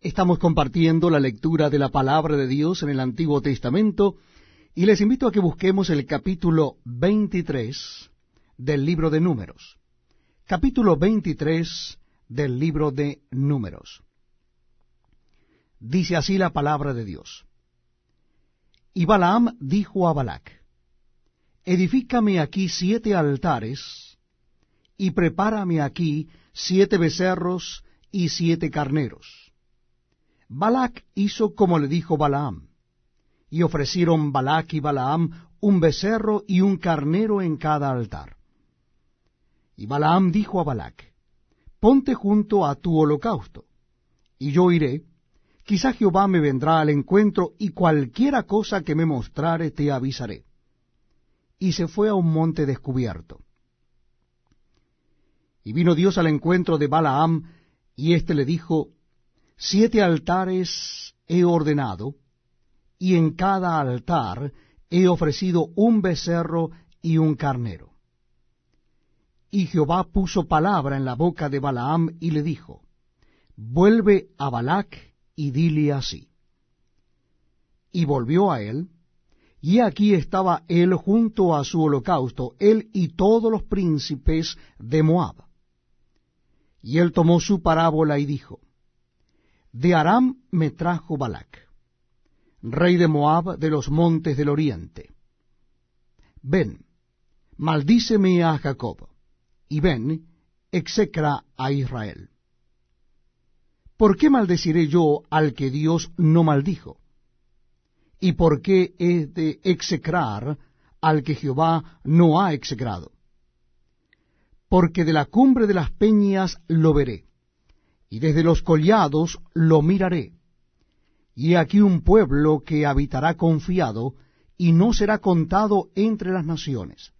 Estamos compartiendo la lectura de la palabra de Dios en el Antiguo Testamento y les invito a que busquemos el capítulo 23 del libro de Números. Capítulo 23 del libro de Números. Dice así la palabra de Dios. Y Balaam dijo a Balac, Edifícame aquí siete altares, y prepárame aquí siete becerros y siete carneros Balac hizo como le dijo Balaam, y ofrecieron Balac y Balaam un becerro y un carnero en cada altar. Y Balaam dijo a Balac, Ponte junto a tu holocausto, y yo iré, quizá Jehová me vendrá al encuentro, y cualquiera cosa que me mostrare te avisaré. Y se fue a un monte descubierto. Y vino Dios al encuentro de Balaam, y éste le dijo, Siete altares he ordenado, y en cada altar he ofrecido un becerro y un carnero. Y Jehová puso palabra en la boca de Balaam y le dijo, Vuelve a Balac y dile así. Y volvió a él, y aquí estaba él junto a su holocausto, él y todos los príncipes de Moab. Y él tomó su parábola y dijo, de Aram me trajo Balac, rey de Moab de los montes del oriente. Ven, maldíceme a Jacob, y ven, execra a Israel. ¿Por qué maldeciré yo al que Dios no maldijo? ¿Y por qué he de execrar al que Jehová no ha execrado? Porque de la cumbre de las peñas lo veré y desde los collados lo miraré. Y aquí un pueblo que habitará confiado, y no será contado entre las naciones.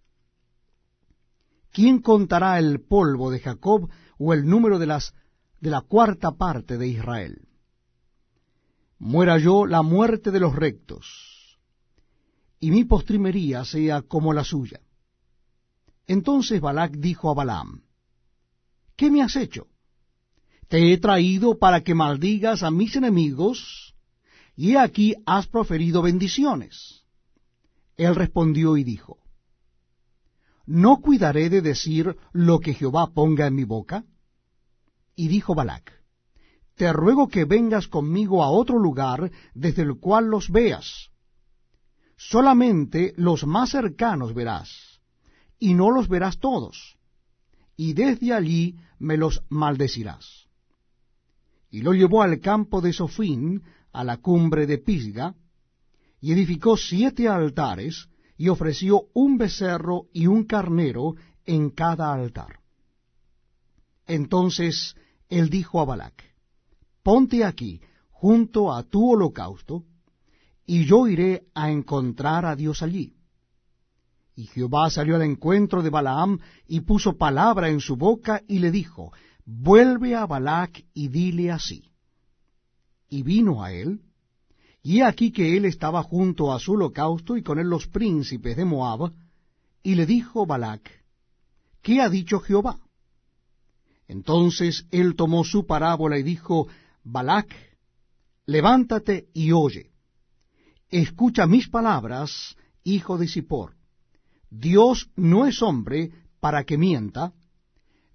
¿Quién contará el polvo de Jacob o el número de las de la cuarta parte de Israel? Muera yo la muerte de los rectos, y mi postrimería sea como la suya. Entonces Balac dijo a Balaam, ¿Qué me has hecho? Te he traído para que maldigas a mis enemigos, y aquí has proferido bendiciones. Él respondió y dijo, ¿No cuidaré de decir lo que Jehová ponga en mi boca? Y dijo Balac, Te ruego que vengas conmigo a otro lugar desde el cual los veas. Solamente los más cercanos verás, y no los verás todos, y desde allí me los maldecirás y lo llevó al campo de Sofín, a la cumbre de Pisga, y edificó siete altares, y ofreció un becerro y un carnero en cada altar. Entonces él dijo a Balac, Ponte aquí, junto a tu holocausto, y yo iré a encontrar a Dios allí. Y Jehová salió al encuentro de Balaam, y puso palabra en su boca, y le dijo, vuelve a Balac y dile así. Y vino a él, y aquí que él estaba junto a su holocausto y con él los príncipes de Moab, y le dijo Balac, ¿qué ha dicho Jehová? Entonces él tomó su parábola y dijo, Balac, levántate y oye. Escucha mis palabras, hijo de Sipor. Dios no es hombre para que mienta,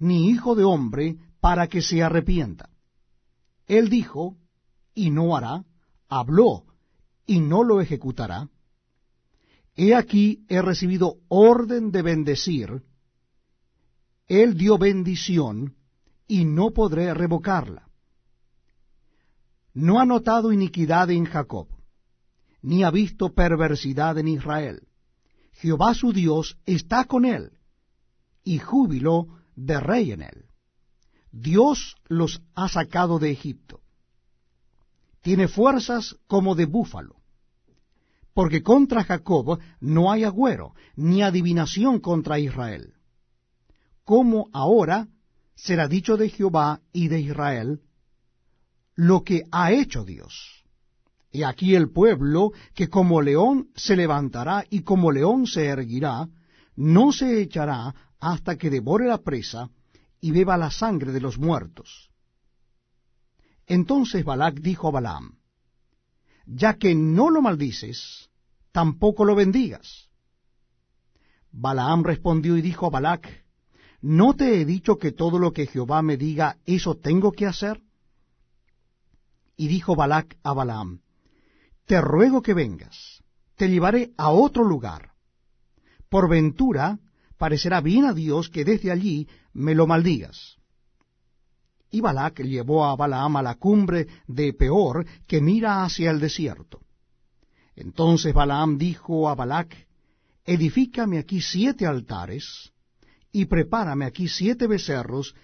ni hijo de hombre para que se arrepienta. Él dijo, y no hará, habló, y no lo ejecutará. He aquí he recibido orden de bendecir. Él dio bendición, y no podré revocarla. No ha notado iniquidad en Jacob, ni ha visto perversidad en Israel. Jehová su Dios está con él, y júbilo de rey en él. Dios los ha sacado de Egipto. Tiene fuerzas como de búfalo. Porque contra Jacob no hay agüero, ni adivinación contra Israel. Como ahora será dicho de Jehová y de Israel lo que ha hecho Dios. Y aquí el pueblo que como león se levantará y como león se erguirá, no se echará hasta que devore la presa y beba la sangre de los muertos. Entonces Balac dijo a Balaam, Ya que no lo maldices, tampoco lo bendigas. Balaam respondió y dijo a Balac, ¿No te he dicho que todo lo que Jehová me diga, eso tengo que hacer? Y dijo Balac a Balaam, Te ruego que vengas, te llevaré a otro lugar. Por ventura parecerá bien a Dios que desde allí me lo maldigas. Y Balac llevó a Balaam a la cumbre de Peor, que mira hacia el desierto. Entonces Balaam dijo a Balac, Edifícame aquí siete altares, y prepárame aquí siete becerros,